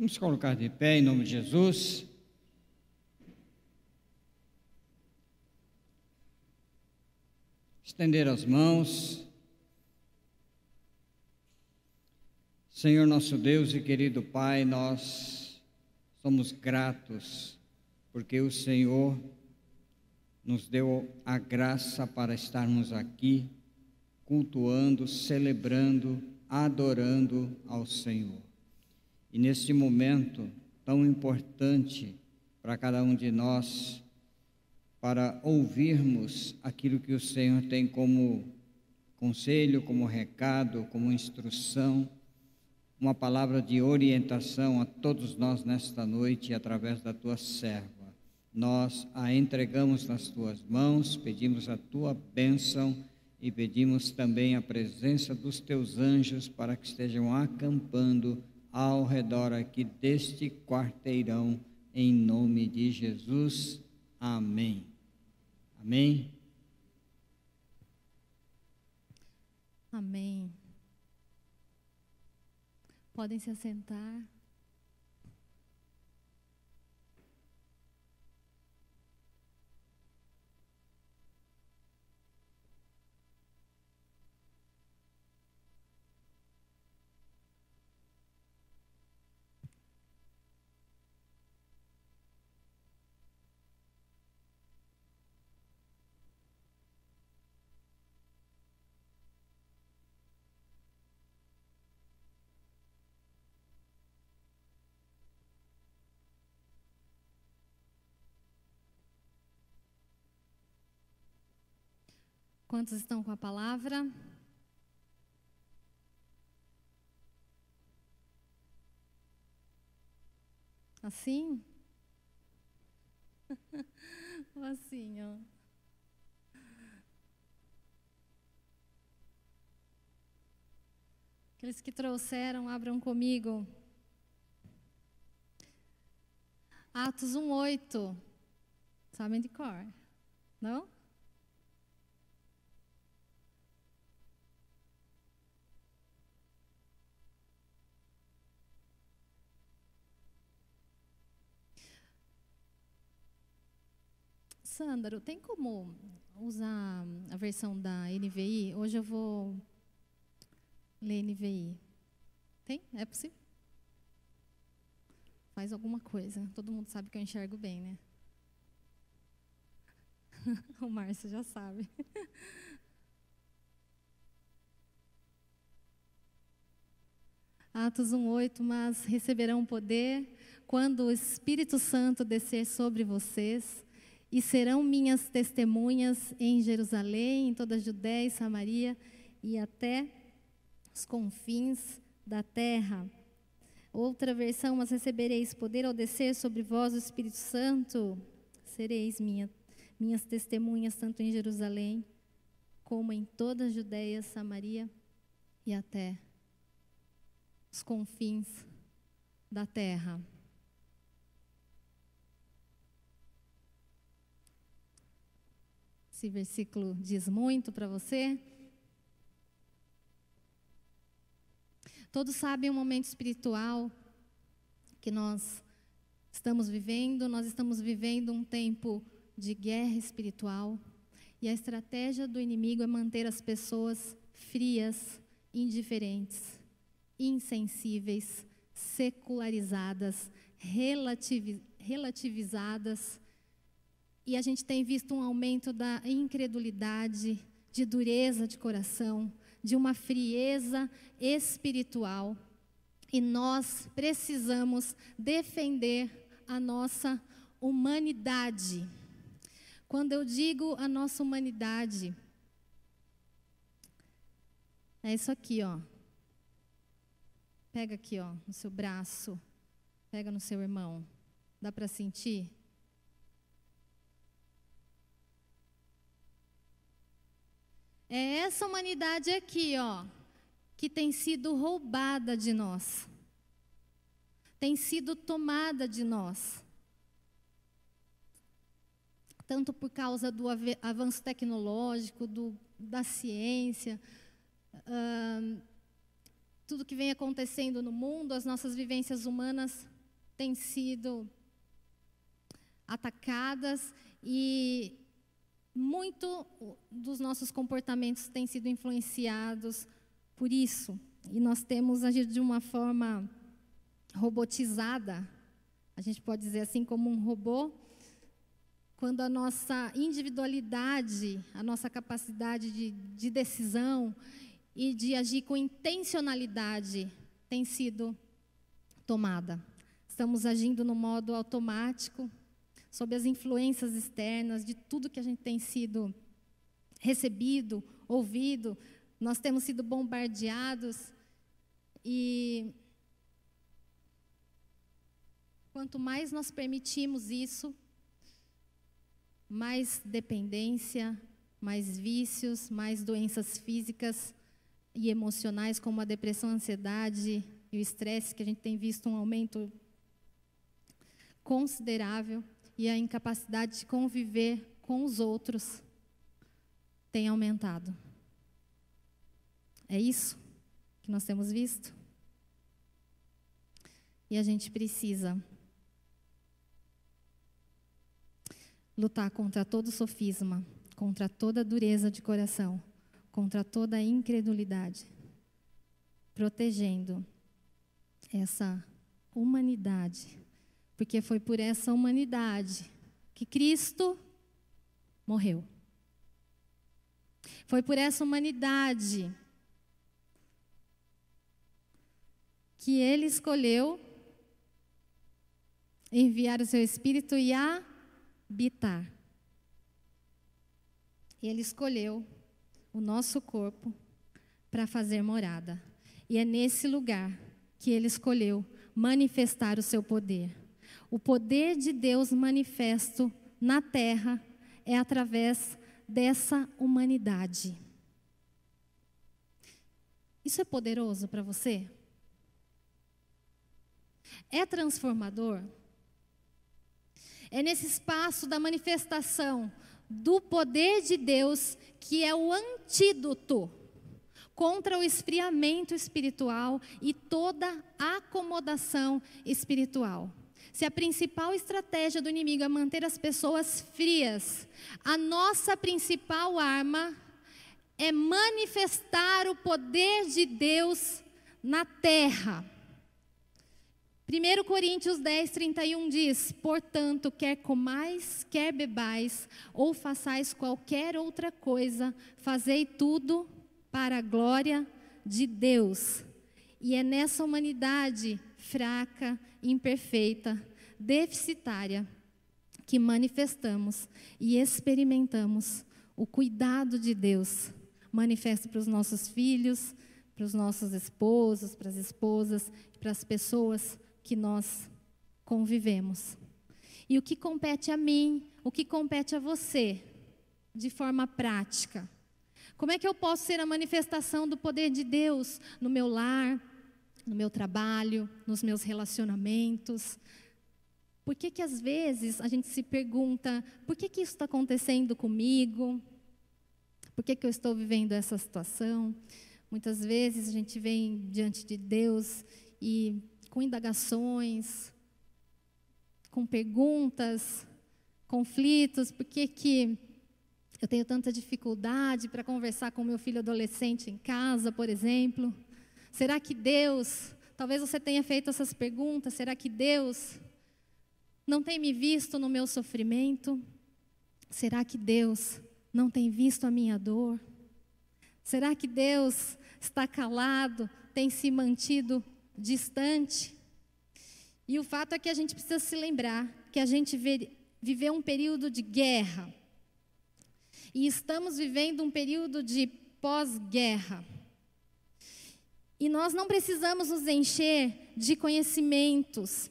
Vamos colocar de pé em nome de Jesus. Estender as mãos. Senhor nosso Deus e querido Pai, nós somos gratos porque o Senhor nos deu a graça para estarmos aqui cultuando, celebrando, adorando ao Senhor. E neste momento tão importante para cada um de nós, para ouvirmos aquilo que o Senhor tem como conselho, como recado, como instrução, uma palavra de orientação a todos nós nesta noite através da tua serva. Nós a entregamos nas tuas mãos, pedimos a tua bênção e pedimos também a presença dos teus anjos para que estejam acampando ao redor aqui deste quarteirão, em nome de Jesus. Amém. Amém. Amém. Podem se assentar. Quantos estão com a palavra? Assim? Ou assim, ó. Aqueles que trouxeram, abram comigo. Atos 1:8. Sabem de cor? Não? Sandro, tem como usar a versão da NVI? Hoje eu vou ler NVI. Tem? É possível? Faz alguma coisa. Todo mundo sabe que eu enxergo bem, né? o Márcio já sabe. Atos 1:8, mas receberão poder quando o Espírito Santo descer sobre vocês e serão minhas testemunhas em Jerusalém, em toda a Judéia e Samaria e até os confins da terra. Outra versão, mas recebereis poder ao descer sobre vós o Espírito Santo, sereis minha, minhas testemunhas tanto em Jerusalém como em toda a Judéia, Samaria e até os confins da terra. Esse versículo diz muito para você. Todos sabem o momento espiritual que nós estamos vivendo. Nós estamos vivendo um tempo de guerra espiritual. E a estratégia do inimigo é manter as pessoas frias, indiferentes, insensíveis, secularizadas, relativizadas e a gente tem visto um aumento da incredulidade, de dureza de coração, de uma frieza espiritual. E nós precisamos defender a nossa humanidade. Quando eu digo a nossa humanidade, é isso aqui, ó. Pega aqui, ó, no seu braço. Pega no seu irmão. Dá para sentir? É essa humanidade aqui, ó, que tem sido roubada de nós. Tem sido tomada de nós. Tanto por causa do avanço tecnológico, do, da ciência, tudo que vem acontecendo no mundo, as nossas vivências humanas têm sido atacadas e muito dos nossos comportamentos têm sido influenciados por isso. E nós temos agido de uma forma robotizada, a gente pode dizer assim, como um robô, quando a nossa individualidade, a nossa capacidade de, de decisão e de agir com intencionalidade tem sido tomada. Estamos agindo no modo automático, sob as influências externas de tudo que a gente tem sido recebido, ouvido, nós temos sido bombardeados. E quanto mais nós permitimos isso, mais dependência, mais vícios, mais doenças físicas e emocionais, como a depressão, a ansiedade e o estresse, que a gente tem visto um aumento considerável e a incapacidade de conviver com os outros tem aumentado. É isso que nós temos visto? E a gente precisa lutar contra todo sofisma, contra toda dureza de coração, contra toda incredulidade, protegendo essa humanidade porque foi por essa humanidade que Cristo morreu. Foi por essa humanidade que ele escolheu enviar o seu espírito e habitar. Ele escolheu o nosso corpo para fazer morada. E é nesse lugar que ele escolheu manifestar o seu poder. O poder de Deus manifesto na terra é através dessa humanidade. Isso é poderoso para você? É transformador? É nesse espaço da manifestação do poder de Deus que é o antídoto contra o esfriamento espiritual e toda acomodação espiritual. Se a principal estratégia do inimigo é manter as pessoas frias, a nossa principal arma é manifestar o poder de Deus na terra. 1 Coríntios 10, 31 diz: Portanto, quer comais, quer bebais, ou façais qualquer outra coisa, fazei tudo para a glória de Deus. E é nessa humanidade fraca, imperfeita, deficitária, que manifestamos e experimentamos o cuidado de Deus manifesto para os nossos filhos, para os nossos esposos, para as esposas, para as pessoas que nós convivemos. E o que compete a mim, o que compete a você, de forma prática? Como é que eu posso ser a manifestação do poder de Deus no meu lar, no meu trabalho, nos meus relacionamentos. Por que que às vezes a gente se pergunta, por que que isso está acontecendo comigo? Por que que eu estou vivendo essa situação? Muitas vezes a gente vem diante de Deus e com indagações, com perguntas, conflitos, por que que eu tenho tanta dificuldade para conversar com meu filho adolescente em casa, por exemplo? Será que Deus, talvez você tenha feito essas perguntas, será que Deus não tem me visto no meu sofrimento? Será que Deus não tem visto a minha dor? Será que Deus está calado, tem se mantido distante? E o fato é que a gente precisa se lembrar que a gente viveu um período de guerra. E estamos vivendo um período de pós-guerra. E nós não precisamos nos encher de conhecimentos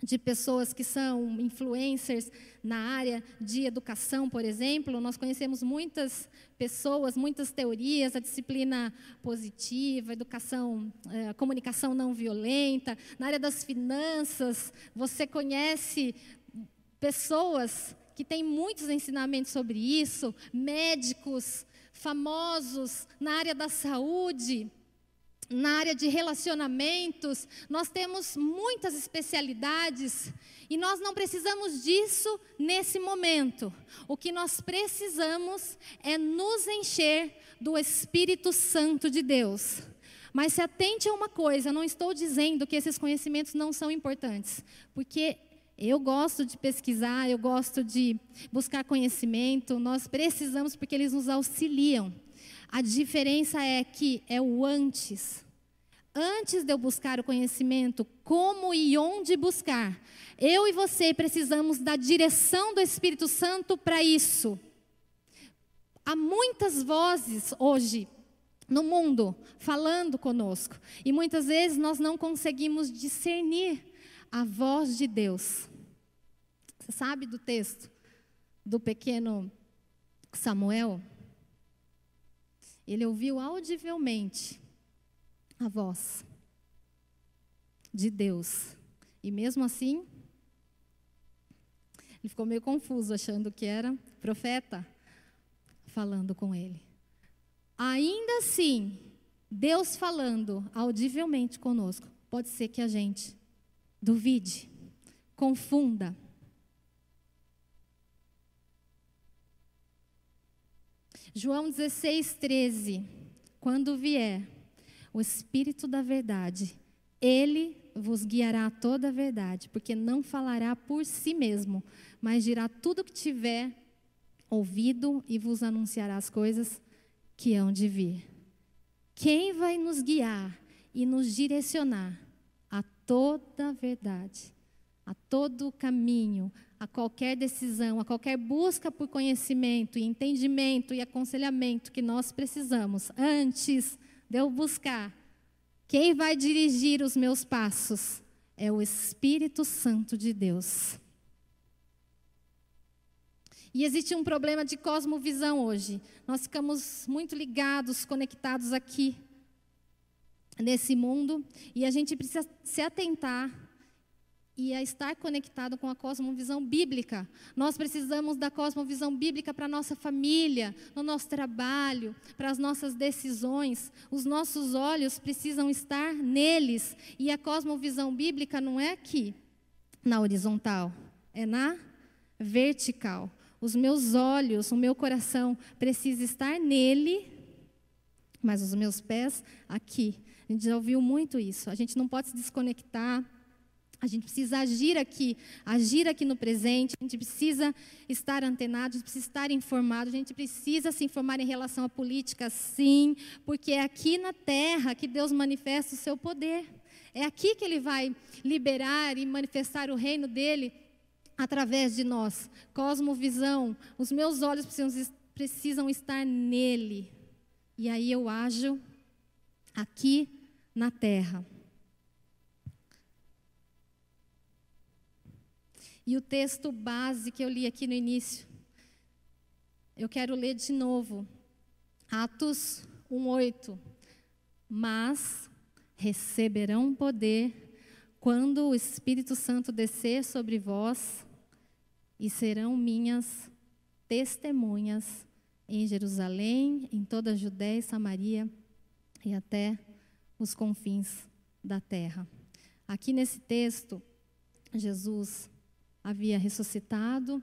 de pessoas que são influencers na área de educação, por exemplo. Nós conhecemos muitas pessoas, muitas teorias, a disciplina positiva, educação, eh, comunicação não violenta. Na área das finanças, você conhece pessoas que têm muitos ensinamentos sobre isso, médicos famosos na área da saúde. Na área de relacionamentos, nós temos muitas especialidades e nós não precisamos disso nesse momento. O que nós precisamos é nos encher do Espírito Santo de Deus. Mas se atente a uma coisa, não estou dizendo que esses conhecimentos não são importantes, porque eu gosto de pesquisar, eu gosto de buscar conhecimento, nós precisamos porque eles nos auxiliam. A diferença é que é o antes. Antes de eu buscar o conhecimento, como e onde buscar, eu e você precisamos da direção do Espírito Santo para isso. Há muitas vozes hoje no mundo falando conosco, e muitas vezes nós não conseguimos discernir a voz de Deus. Você sabe do texto do pequeno Samuel? Ele ouviu audivelmente a voz de Deus. E mesmo assim, ele ficou meio confuso, achando que era profeta falando com ele. Ainda assim, Deus falando audivelmente conosco, pode ser que a gente duvide, confunda. João 16, 13. Quando vier o Espírito da Verdade, ele vos guiará a toda a verdade, porque não falará por si mesmo, mas dirá tudo o que tiver ouvido e vos anunciará as coisas que hão de vir. Quem vai nos guiar e nos direcionar a toda a verdade, a todo caminho, a qualquer decisão, a qualquer busca por conhecimento e entendimento e aconselhamento que nós precisamos, antes de eu buscar, quem vai dirigir os meus passos é o Espírito Santo de Deus. E existe um problema de cosmovisão hoje. Nós ficamos muito ligados, conectados aqui nesse mundo, e a gente precisa se atentar e a estar conectado com a cosmovisão bíblica. Nós precisamos da cosmovisão bíblica para nossa família, no nosso trabalho, para as nossas decisões. Os nossos olhos precisam estar neles. E a cosmovisão bíblica não é aqui, na horizontal, é na vertical. Os meus olhos, o meu coração precisa estar nele, mas os meus pés aqui. A gente já ouviu muito isso. A gente não pode se desconectar a gente precisa agir aqui, agir aqui no presente, a gente precisa estar antenado, a gente precisa estar informado, a gente precisa se informar em relação à política, sim, porque é aqui na terra que Deus manifesta o seu poder. É aqui que Ele vai liberar e manifestar o reino dele através de nós. Cosmovisão, os meus olhos precisam, estar nele. E aí eu ajo aqui na terra. E o texto base que eu li aqui no início, eu quero ler de novo. Atos 1:8. Mas receberão poder quando o Espírito Santo descer sobre vós e serão minhas testemunhas em Jerusalém, em toda a Judéia e Samaria e até os confins da terra. Aqui nesse texto, Jesus havia ressuscitado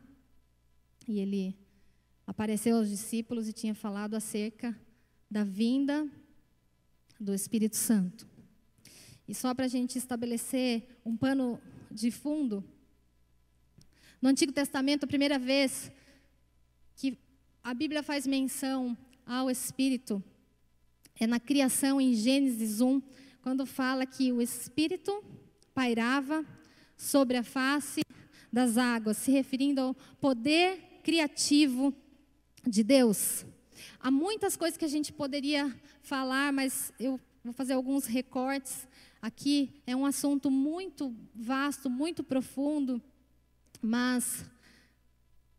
e ele apareceu aos discípulos e tinha falado acerca da vinda do Espírito Santo. E só para a gente estabelecer um pano de fundo, no Antigo Testamento, a primeira vez que a Bíblia faz menção ao Espírito é na criação em Gênesis 1, quando fala que o Espírito pairava sobre a face das águas, se referindo ao poder criativo de Deus. Há muitas coisas que a gente poderia falar, mas eu vou fazer alguns recortes aqui. É um assunto muito vasto, muito profundo, mas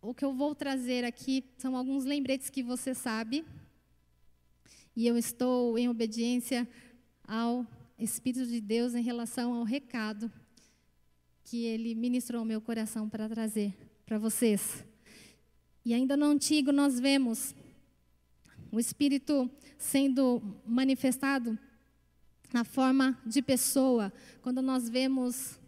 o que eu vou trazer aqui são alguns lembretes que você sabe. E eu estou em obediência ao Espírito de Deus em relação ao recado que ele ministrou meu coração para trazer para vocês. E ainda no Antigo nós vemos o Espírito sendo manifestado na forma de pessoa, quando nós vemos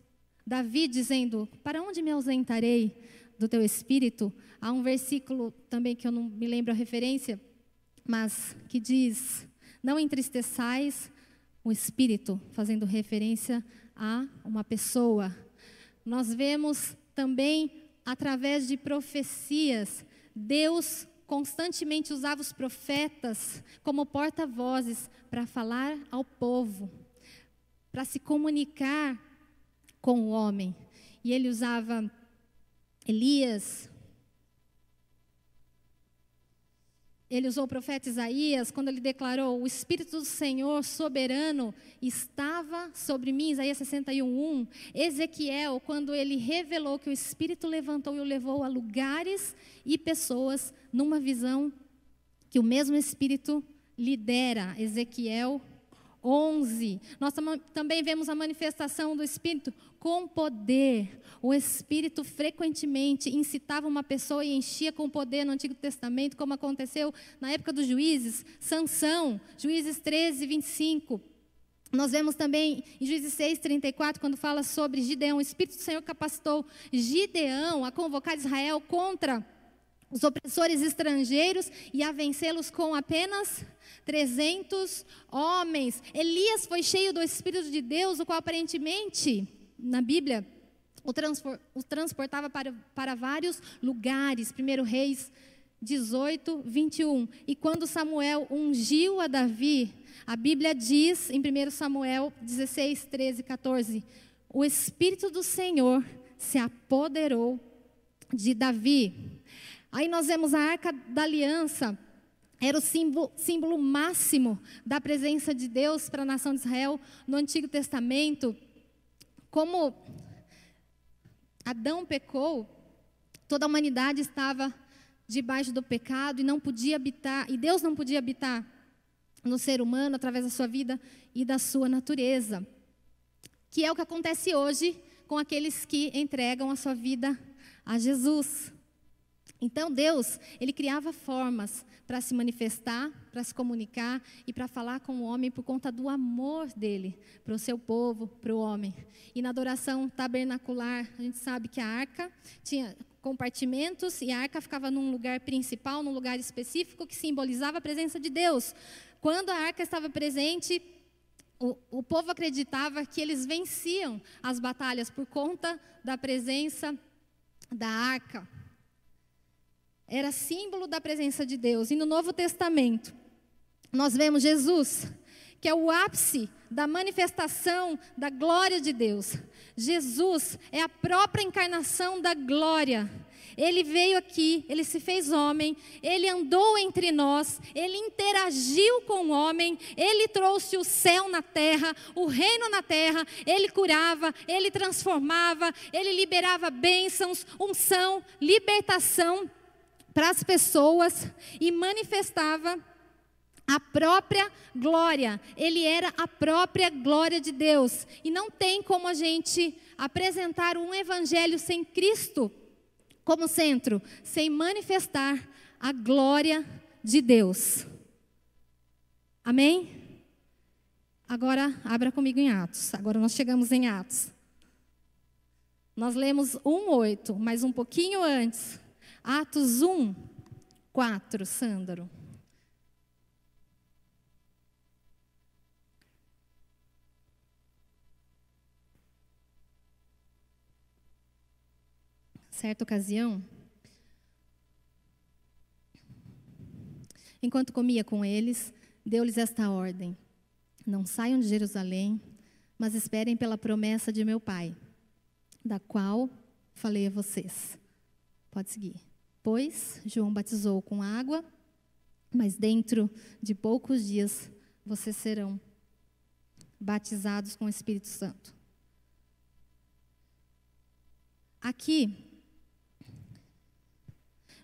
Davi dizendo: Para onde me ausentarei do teu espírito? Há um versículo também que eu não me lembro a referência, mas que diz: Não entristeçais o espírito, fazendo referência a uma pessoa. Nós vemos também através de profecias, Deus constantemente usava os profetas como porta-vozes para falar ao povo, para se comunicar com o homem. E ele usava Elias, ele usou o profeta Isaías quando ele declarou: O Espírito do Senhor soberano estava sobre mim, Isaías 61:1. Ezequiel, quando ele revelou que o Espírito levantou e o levou a lugares e pessoas numa visão que o mesmo Espírito lidera. Ezequiel 11. Nós também vemos a manifestação do Espírito com poder. O Espírito frequentemente incitava uma pessoa e enchia com poder no Antigo Testamento, como aconteceu na época dos juízes. Sansão, Juízes 13, 25. Nós vemos também em Juízes 6, 34, quando fala sobre Gideão. O Espírito do Senhor capacitou Gideão a convocar Israel contra os opressores estrangeiros e a vencê-los com apenas 300 homens. Elias foi cheio do Espírito de Deus, o qual aparentemente, na Bíblia, o, transportava para, para vários lugares. 1 Reis 18, 21. E quando Samuel ungiu a Davi, a Bíblia diz em 1 Samuel 16, 13, 14: O Espírito do Senhor se apoderou de Davi. Aí nós vemos a arca da aliança, era o símbolo, símbolo máximo da presença de Deus para a nação de Israel no Antigo Testamento. Como Adão pecou, toda a humanidade estava debaixo do pecado e não podia habitar, e Deus não podia habitar no ser humano através da sua vida e da sua natureza. Que é o que acontece hoje com aqueles que entregam a sua vida a Jesus. Então Deus, ele criava formas para se manifestar, para se comunicar e para falar com o homem por conta do amor dele para o seu povo, para o homem. E na adoração tabernacular, a gente sabe que a arca tinha compartimentos e a arca ficava num lugar principal, num lugar específico que simbolizava a presença de Deus. Quando a arca estava presente, o, o povo acreditava que eles venciam as batalhas por conta da presença da arca era símbolo da presença de Deus. E no Novo Testamento, nós vemos Jesus, que é o ápice da manifestação da glória de Deus. Jesus é a própria encarnação da glória. Ele veio aqui, ele se fez homem, ele andou entre nós, ele interagiu com o homem, ele trouxe o céu na terra, o reino na terra, ele curava, ele transformava, ele liberava bênçãos, unção, libertação para as pessoas e manifestava a própria glória. Ele era a própria glória de Deus. E não tem como a gente apresentar um evangelho sem Cristo como centro, sem manifestar a glória de Deus. Amém? Agora, abra comigo em Atos. Agora nós chegamos em Atos. Nós lemos 1:8, mas um pouquinho antes Atos 1, 4, Sândaro. Certa ocasião, enquanto comia com eles, deu-lhes esta ordem: Não saiam de Jerusalém, mas esperem pela promessa de meu Pai, da qual falei a vocês. Pode seguir. Pois João batizou com água, mas dentro de poucos dias vocês serão batizados com o Espírito Santo. Aqui,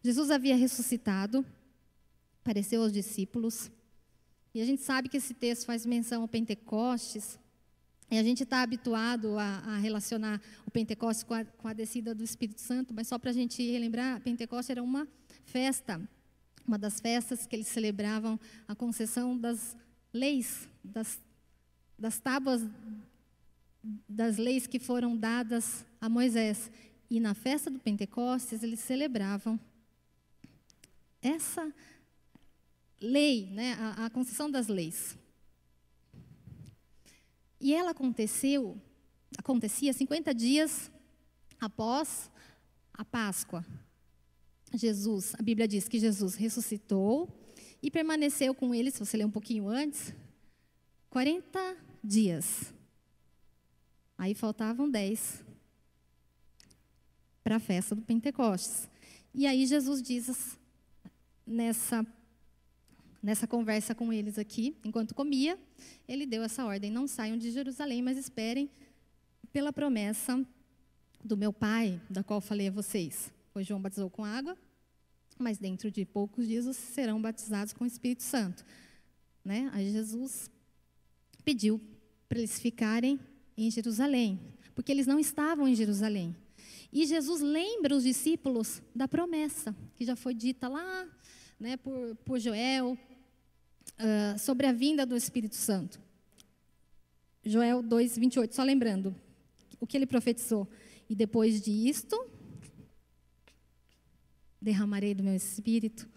Jesus havia ressuscitado, apareceu aos discípulos, e a gente sabe que esse texto faz menção ao Pentecostes, e a gente está habituado a, a, relacionar o Pentecostes com a, com a, descida do Espírito Santo, mas só para a gente relembrar, Pentecostes era uma festa, uma das festas que eles celebravam a concessão das leis, das das tábuas das leis que foram dadas a Moisés. E na festa do Pentecostes, eles celebravam essa lei, né, a, a concessão das leis. E ela aconteceu, acontecia 50 dias após a Páscoa. Jesus, a Bíblia diz que Jesus ressuscitou e permaneceu com eles, se você ler um pouquinho antes, 40 dias. Aí faltavam 10 para a festa do Pentecostes. E aí Jesus diz nessa nessa conversa com eles aqui, enquanto comia, ele deu essa ordem: não saiam de Jerusalém, mas esperem pela promessa do meu Pai, da qual falei a vocês. Pois João batizou com água, mas dentro de poucos dias serão batizados com o Espírito Santo. Né? Aí Jesus pediu para eles ficarem em Jerusalém, porque eles não estavam em Jerusalém. E Jesus lembra os discípulos da promessa que já foi dita lá né, por, por Joel uh, sobre a vinda do Espírito Santo. Joel 2, 28, só lembrando o que ele profetizou. E depois disto, derramarei do meu espírito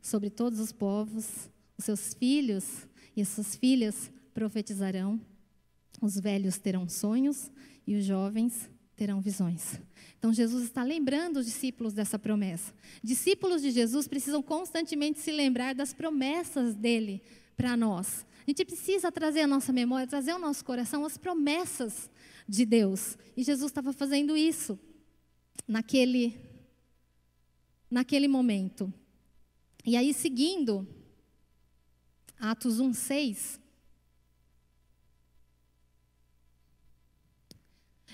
sobre todos os povos, os seus filhos e as suas filhas profetizarão, os velhos terão sonhos e os jovens terão visões. Então Jesus está lembrando os discípulos dessa promessa. Discípulos de Jesus precisam constantemente se lembrar das promessas dele para nós. A gente precisa trazer a nossa memória, trazer ao nosso coração as promessas de Deus. E Jesus estava fazendo isso naquele naquele momento. E aí seguindo Atos 1:6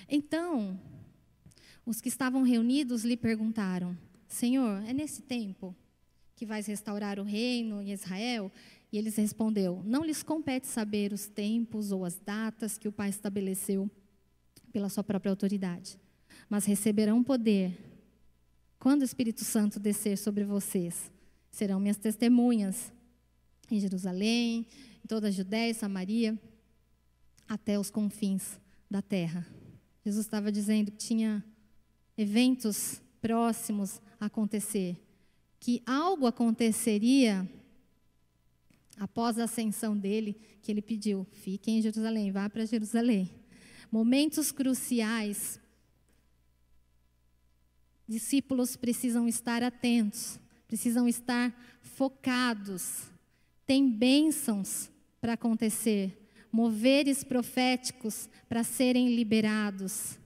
Então, os que estavam reunidos lhe perguntaram: Senhor, é nesse tempo que vais restaurar o reino em Israel? E eles respondeu: Não lhes compete saber os tempos ou as datas que o Pai estabeleceu pela sua própria autoridade, mas receberão poder quando o Espírito Santo descer sobre vocês. Serão minhas testemunhas em Jerusalém, em toda a Judéia e Samaria, até os confins da terra. Jesus estava dizendo que tinha eventos próximos a acontecer, que algo aconteceria após a ascensão dele, que ele pediu: fiquem em Jerusalém, vá para Jerusalém. Momentos cruciais. Discípulos precisam estar atentos, precisam estar focados. Tem bênçãos para acontecer, moveres proféticos para serem liberados.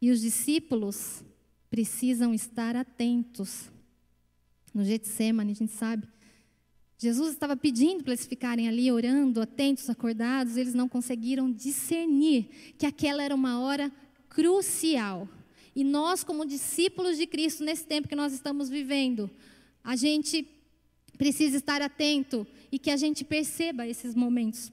E os discípulos precisam estar atentos. No Getsemane, a gente sabe, Jesus estava pedindo para eles ficarem ali orando, atentos, acordados, eles não conseguiram discernir que aquela era uma hora crucial. E nós, como discípulos de Cristo, nesse tempo que nós estamos vivendo, a gente precisa estar atento e que a gente perceba esses momentos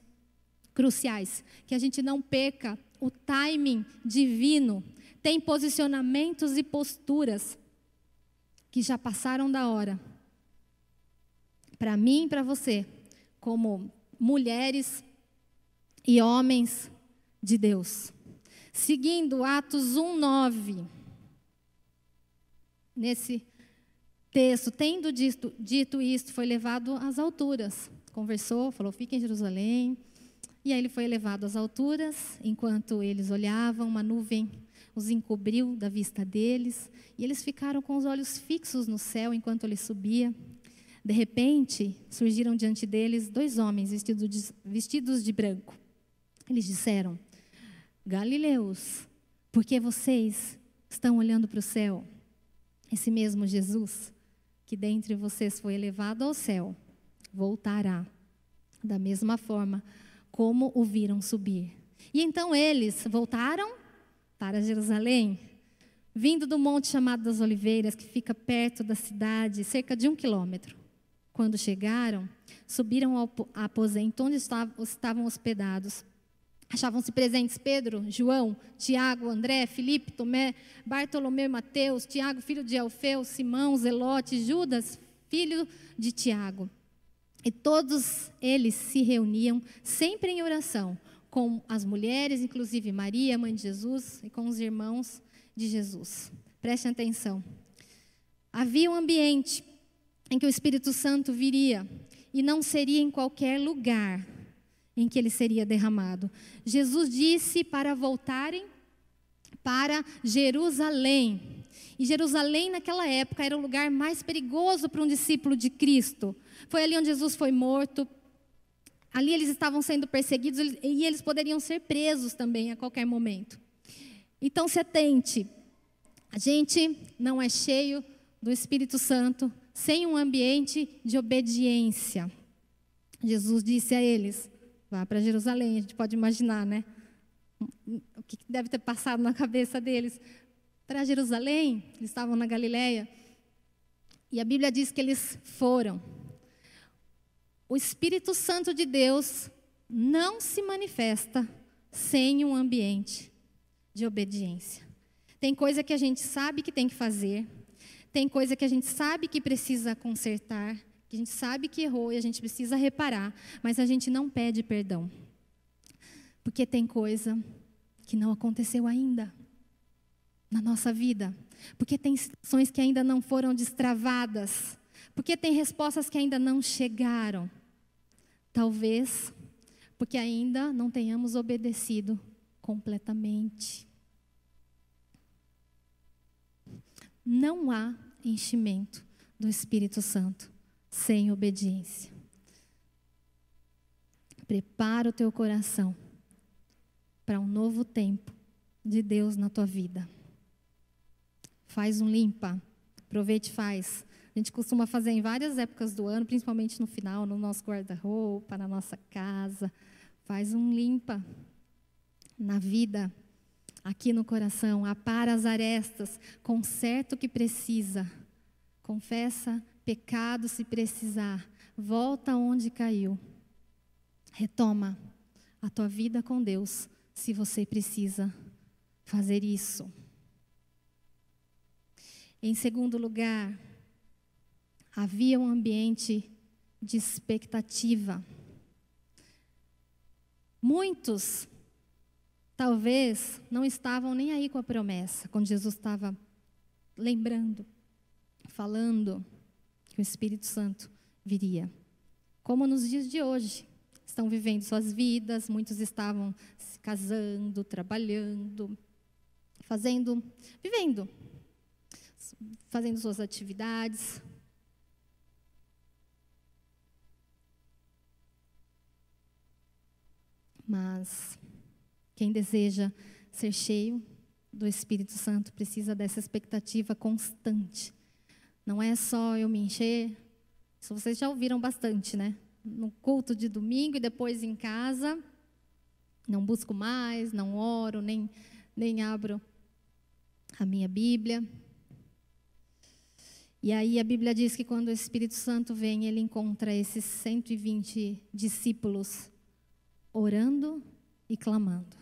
cruciais, que a gente não perca o timing divino. Tem posicionamentos e posturas que já passaram da hora. Para mim e para você, como mulheres e homens de Deus. Seguindo Atos 1:9. Nesse texto, tendo dito, dito isto, foi levado às alturas. Conversou, falou: "Fique em Jerusalém, e aí ele foi elevado às alturas, enquanto eles olhavam, uma nuvem os encobriu da vista deles, e eles ficaram com os olhos fixos no céu enquanto ele subia. De repente, surgiram diante deles dois homens vestidos de, vestidos de branco. Eles disseram: Galileus, por que vocês estão olhando para o céu? Esse mesmo Jesus, que dentre vocês foi elevado ao céu, voltará. Da mesma forma, como o viram subir. E então eles voltaram para Jerusalém, vindo do monte chamado das Oliveiras, que fica perto da cidade, cerca de um quilômetro. Quando chegaram, subiram ao aposento onde estavam hospedados. Achavam-se presentes Pedro, João, Tiago, André, Filipe, Tomé, Bartolomeu e Mateus, Tiago, filho de Alfeu, Simão, Zelote, Judas, filho de Tiago. E todos eles se reuniam sempre em oração, com as mulheres, inclusive Maria, mãe de Jesus, e com os irmãos de Jesus. Preste atenção. Havia um ambiente em que o Espírito Santo viria e não seria em qualquer lugar em que ele seria derramado. Jesus disse para voltarem para Jerusalém. E Jerusalém, naquela época, era o lugar mais perigoso para um discípulo de Cristo. Foi ali onde Jesus foi morto. Ali eles estavam sendo perseguidos e eles poderiam ser presos também a qualquer momento. Então se atente. A gente não é cheio do Espírito Santo sem um ambiente de obediência. Jesus disse a eles: vá para Jerusalém. A gente pode imaginar, né? O que deve ter passado na cabeça deles. Para Jerusalém, eles estavam na Galileia. E a Bíblia diz que eles foram. O Espírito Santo de Deus não se manifesta sem um ambiente de obediência. Tem coisa que a gente sabe que tem que fazer, tem coisa que a gente sabe que precisa consertar, que a gente sabe que errou e a gente precisa reparar, mas a gente não pede perdão. Porque tem coisa que não aconteceu ainda na nossa vida. Porque tem situações que ainda não foram destravadas. Porque tem respostas que ainda não chegaram. Talvez porque ainda não tenhamos obedecido completamente. Não há enchimento do Espírito Santo sem obediência. Prepara o teu coração para um novo tempo de Deus na tua vida. Faz um limpa, aproveite e faz. A gente costuma fazer em várias épocas do ano, principalmente no final, no nosso guarda-roupa, na nossa casa. Faz um limpa na vida aqui no coração, apara as arestas, conserta o que precisa, confessa pecado se precisar, volta onde caiu, retoma a tua vida com Deus, se você precisa fazer isso. Em segundo lugar, havia um ambiente de expectativa. Muitos talvez não estavam nem aí com a promessa, quando Jesus estava lembrando, falando que o Espírito Santo viria. Como nos dias de hoje, estão vivendo suas vidas, muitos estavam se casando, trabalhando, fazendo, vivendo, fazendo suas atividades. Mas quem deseja ser cheio do Espírito Santo precisa dessa expectativa constante. Não é só eu me encher. Isso vocês já ouviram bastante, né? No culto de domingo e depois em casa. Não busco mais, não oro, nem, nem abro a minha Bíblia. E aí a Bíblia diz que quando o Espírito Santo vem, ele encontra esses 120 discípulos orando e clamando.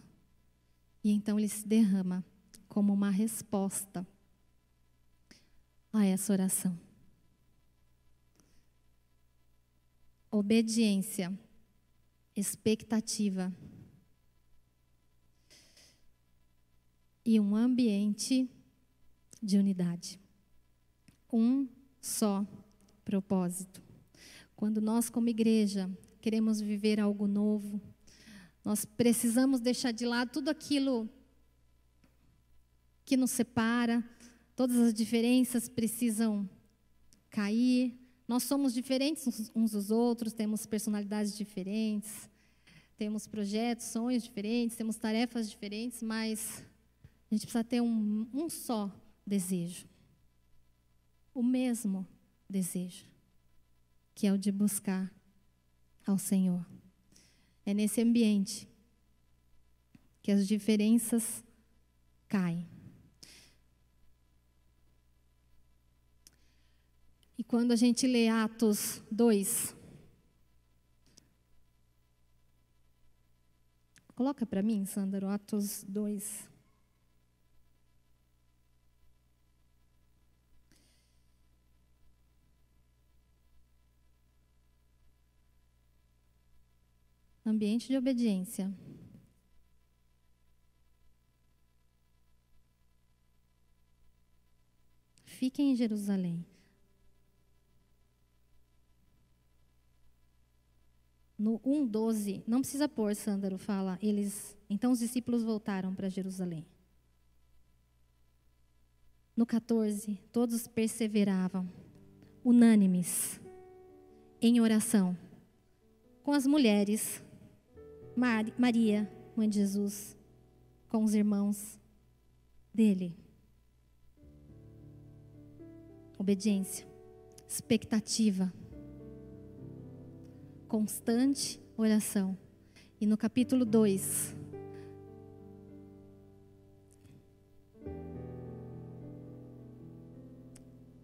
E então ele se derrama como uma resposta a essa oração. Obediência, expectativa e um ambiente de unidade. Um só propósito. Quando nós, como igreja, queremos viver algo novo, nós precisamos deixar de lado tudo aquilo que nos separa, todas as diferenças precisam cair. Nós somos diferentes uns dos outros, temos personalidades diferentes, temos projetos, sonhos diferentes, temos tarefas diferentes, mas a gente precisa ter um, um só desejo. O mesmo desejo, que é o de buscar ao Senhor. É nesse ambiente que as diferenças caem. E quando a gente lê Atos 2, coloca para mim, Sandro, Atos 2. ambiente de obediência. Fiquem em Jerusalém. No 1,12, não precisa pôr, Sândaro fala, eles. Então os discípulos voltaram para Jerusalém. No 14, todos perseveravam, unânimes, em oração, com as mulheres, Maria, mãe de Jesus, com os irmãos dele. Obediência, expectativa, constante oração. E no capítulo 2,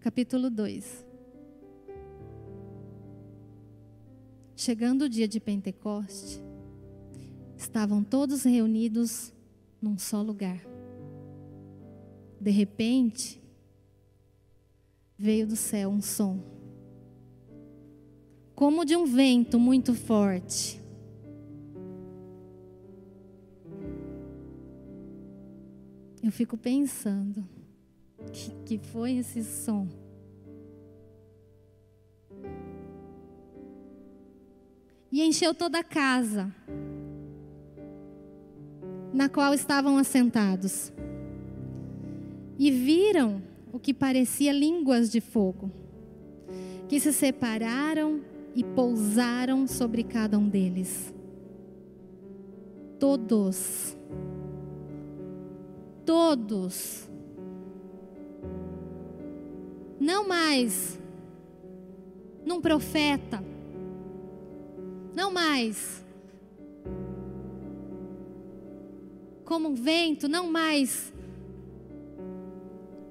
capítulo 2. Chegando o dia de Pentecoste, estavam todos reunidos num só lugar. De repente, veio do céu um som, como de um vento muito forte. Eu fico pensando, que, que foi esse som? E encheu toda a casa na qual estavam assentados. E viram o que parecia línguas de fogo, que se separaram e pousaram sobre cada um deles. Todos, todos, não mais num profeta, não mais como um vento, não mais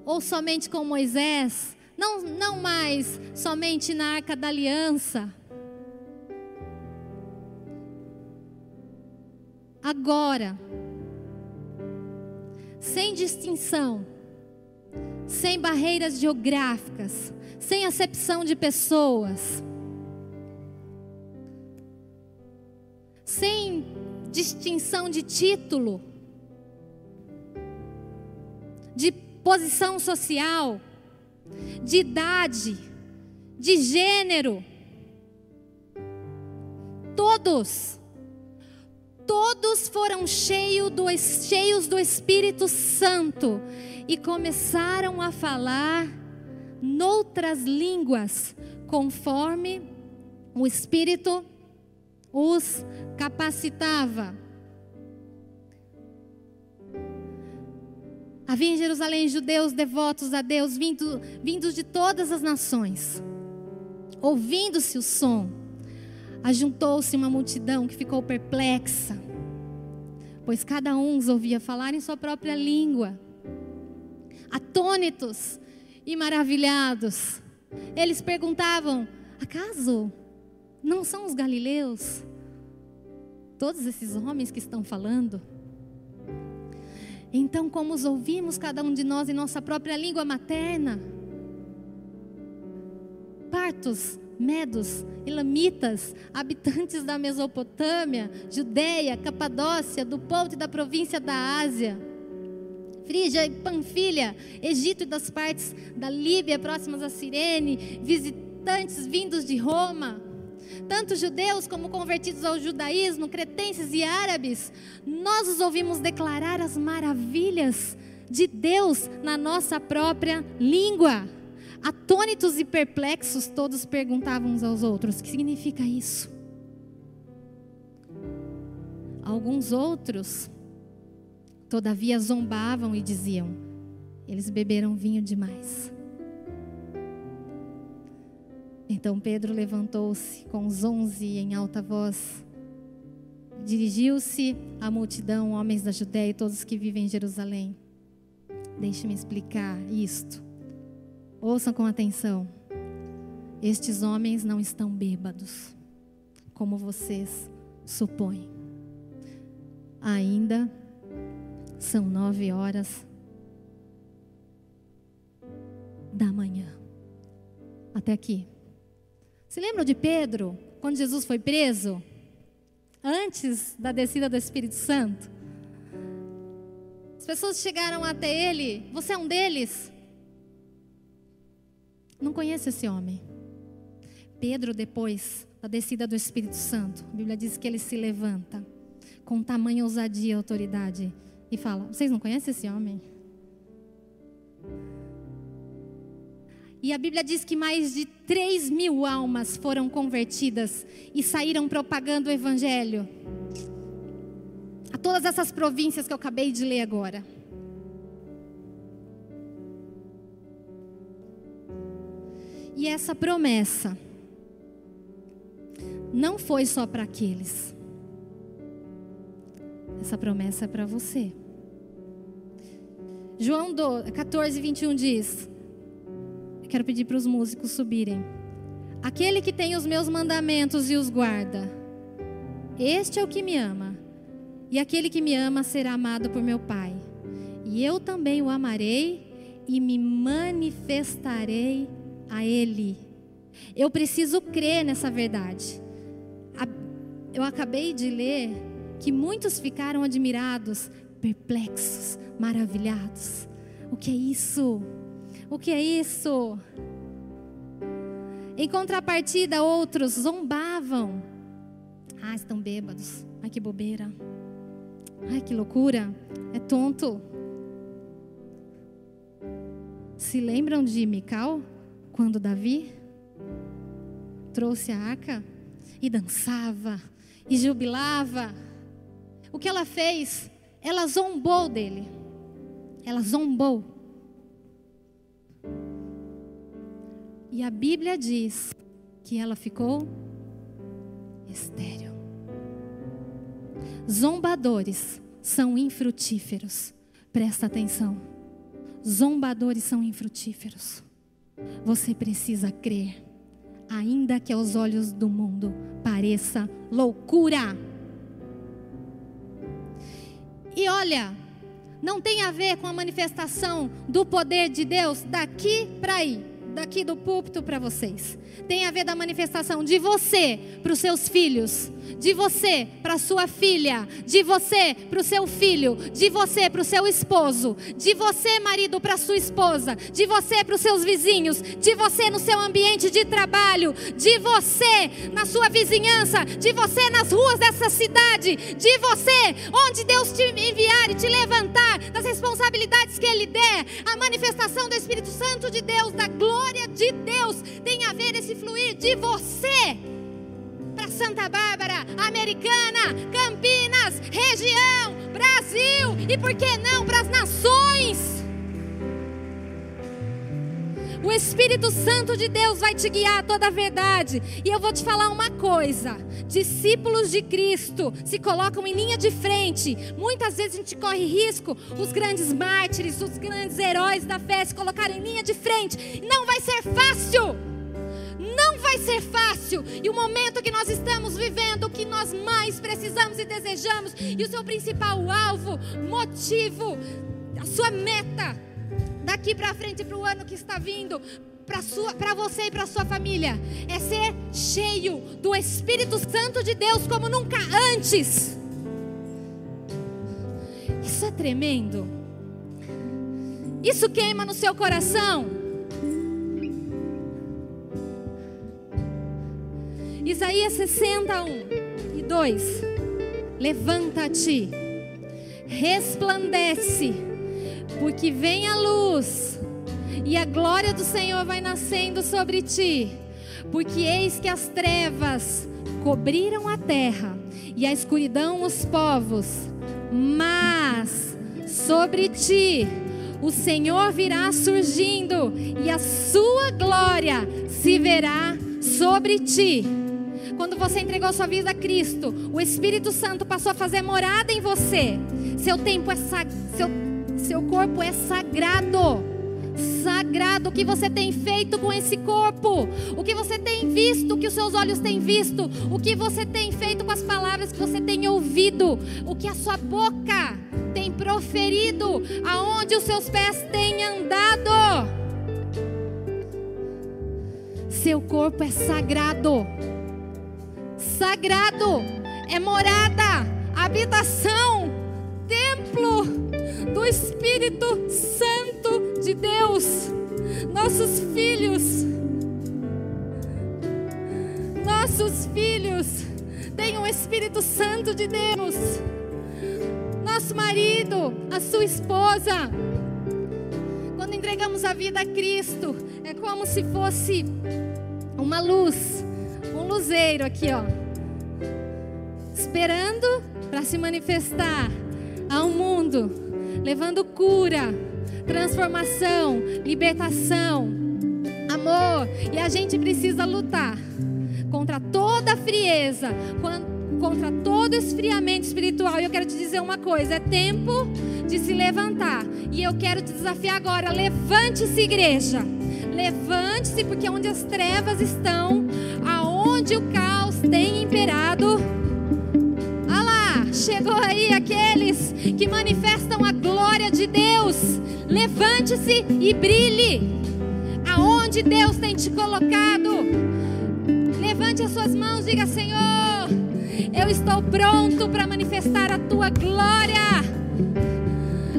ou somente com Moisés, não, não mais somente na arca da aliança. Agora, sem distinção, sem barreiras geográficas, sem acepção de pessoas, sem distinção de título, de posição social, de idade, de gênero. Todos, todos foram cheios do, cheios do Espírito Santo e começaram a falar noutras línguas, conforme o Espírito os capacitava. Havia em Jerusalém judeus devotos a Deus, vindo, vindos de todas as nações. Ouvindo-se o som, ajuntou-se uma multidão que ficou perplexa, pois cada um os ouvia falar em sua própria língua. Atônitos e maravilhados, eles perguntavam: acaso não são os galileus? Todos esses homens que estão falando? Então, como os ouvimos, cada um de nós em nossa própria língua materna? Partos, medos, elamitas, habitantes da Mesopotâmia, Judeia, Capadócia, do ponto e da província da Ásia, Frígia e Panfilha, Egito e das partes da Líbia próximas a Cirene, visitantes vindos de Roma, tanto judeus como convertidos ao judaísmo, cretenses e árabes, nós os ouvimos declarar as maravilhas de Deus na nossa própria língua. Atônitos e perplexos, todos perguntavam uns aos outros: o que significa isso? Alguns outros, todavia, zombavam e diziam: eles beberam vinho demais. Então Pedro levantou-se com os onze em alta voz, dirigiu-se à multidão, homens da Judéia e todos que vivem em Jerusalém. Deixe-me explicar isto. Ouçam com atenção. Estes homens não estão bêbados, como vocês supõem. Ainda são nove horas da manhã. Até aqui. Se lembram de Pedro, quando Jesus foi preso? Antes da descida do Espírito Santo? As pessoas chegaram até ele, você é um deles? Não conhece esse homem. Pedro, depois da descida do Espírito Santo, a Bíblia diz que ele se levanta com tamanha ousadia e autoridade e fala: Vocês não conhecem esse homem? E a Bíblia diz que mais de 3 mil almas foram convertidas e saíram propagando o Evangelho a todas essas províncias que eu acabei de ler agora. E essa promessa não foi só para aqueles. Essa promessa é para você. João 14, 21 diz: Quero pedir para os músicos subirem. Aquele que tem os meus mandamentos e os guarda, este é o que me ama. E aquele que me ama será amado por meu Pai. E eu também o amarei e me manifestarei a Ele. Eu preciso crer nessa verdade. Eu acabei de ler que muitos ficaram admirados, perplexos, maravilhados. O que é isso? O que é isso? Em contrapartida, outros zombavam. Ah, estão bêbados. Ai, que bobeira. Ai, que loucura. É tonto. Se lembram de Mical? Quando Davi trouxe a arca e dançava e jubilava. O que ela fez? Ela zombou dele. Ela zombou. E a Bíblia diz que ela ficou estéril. Zombadores são infrutíferos. Presta atenção. Zombadores são infrutíferos. Você precisa crer, ainda que aos olhos do mundo pareça loucura. E olha, não tem a ver com a manifestação do poder de Deus daqui para aí daqui do púlpito para vocês. Tem a ver da manifestação de você para os seus filhos, de você para sua filha, de você para o seu filho, de você para o seu esposo, de você, marido, para sua esposa, de você para os seus vizinhos, de você no seu ambiente de trabalho, de você na sua vizinhança, de você nas ruas dessa cidade, de você onde Deus te enviar e te levantar das responsabilidades que Ele der, a manifestação do Espírito Santo de Deus, da glória de Deus, tem a ver esse fluir de você para Santa Bárbara, Americana, Campinas, região, Brasil e por que não para as nações? O Espírito Santo de Deus vai te guiar a toda a verdade. E eu vou te falar uma coisa: discípulos de Cristo se colocam em linha de frente. Muitas vezes a gente corre risco, os grandes mártires, os grandes heróis da fé se colocarem em linha de frente. Não vai ser fácil não vai ser fácil. E o momento que nós estamos vivendo, o que nós mais precisamos e desejamos, e o seu principal alvo, motivo, a sua meta, daqui para frente para o ano que está vindo, para você e para sua família, é ser cheio do Espírito Santo de Deus como nunca antes. Isso é tremendo. Isso queima no seu coração. Isaías 61 e 2. Levanta-te, resplandece, porque vem a luz, e a glória do Senhor vai nascendo sobre ti. Porque eis que as trevas cobriram a terra, e a escuridão os povos, mas sobre ti o Senhor virá surgindo, e a sua glória se verá sobre ti. Quando você entregou sua vida a Cristo, o Espírito Santo passou a fazer morada em você. Seu tempo é seu, seu corpo é sagrado. Sagrado, o que você tem feito com esse corpo, o que você tem visto, o que os seus olhos têm visto, o que você tem feito com as palavras que você tem ouvido, o que a sua boca tem proferido, aonde os seus pés têm andado. Seu corpo é sagrado. Sagrado, é morada, habitação, templo do Espírito Santo de Deus. nossos filhos, nossos filhos têm o Espírito Santo de Deus. Nosso marido, a sua esposa, quando entregamos a vida a Cristo, é como se fosse uma luz, um luzeiro aqui, ó, esperando para se manifestar ao mundo, levando cura, transformação, libertação, amor. E a gente precisa lutar contra toda frieza, contra todo esfriamento espiritual. E eu quero te dizer uma coisa: é tempo de se levantar. E eu quero te desafiar agora: levante-se, igreja. Levante-se, porque onde as trevas estão, aonde o caos tem imperado, ah lá, chegou aí aqueles que manifestam a glória de Deus. Levante-se e brilhe. Aonde Deus tem te colocado. Levante as suas mãos, diga: Senhor, eu estou pronto para manifestar a tua glória.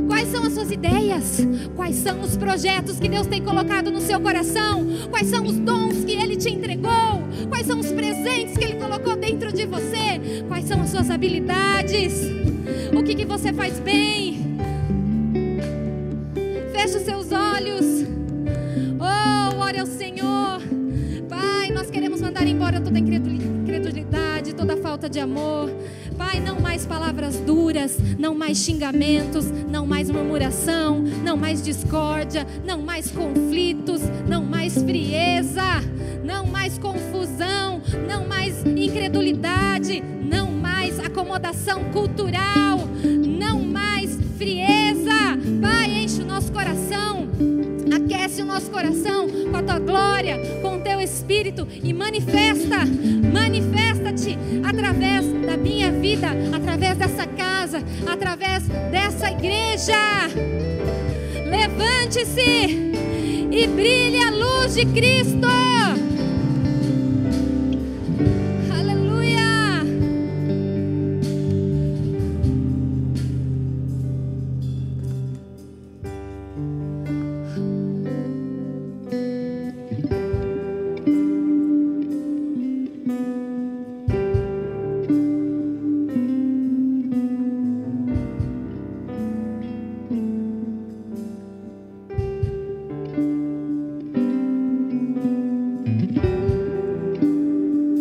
Quais são as suas ideias? Quais são os projetos que Deus tem colocado no seu coração? Quais são os dons que Ele te entregou? Quais são os presentes que Ele colocou dentro de você? Quais são as suas habilidades? O que, que você faz bem? Feche os seus olhos. Oh, ore ao Senhor. Pai, nós queremos mandar embora toda incredulidade, toda falta de amor. Pai, não mais palavras duras, não mais xingamentos, não mais murmuração, não mais discórdia, não mais conflitos, não mais frieza, não mais confusão, não mais incredulidade, não mais acomodação cultural, frieza. Pai, enche o nosso coração aquece o nosso coração com a tua glória, com o teu espírito e manifesta, manifesta-te através da minha vida, através dessa casa, através dessa igreja. Levante-se e brilhe a luz de Cristo.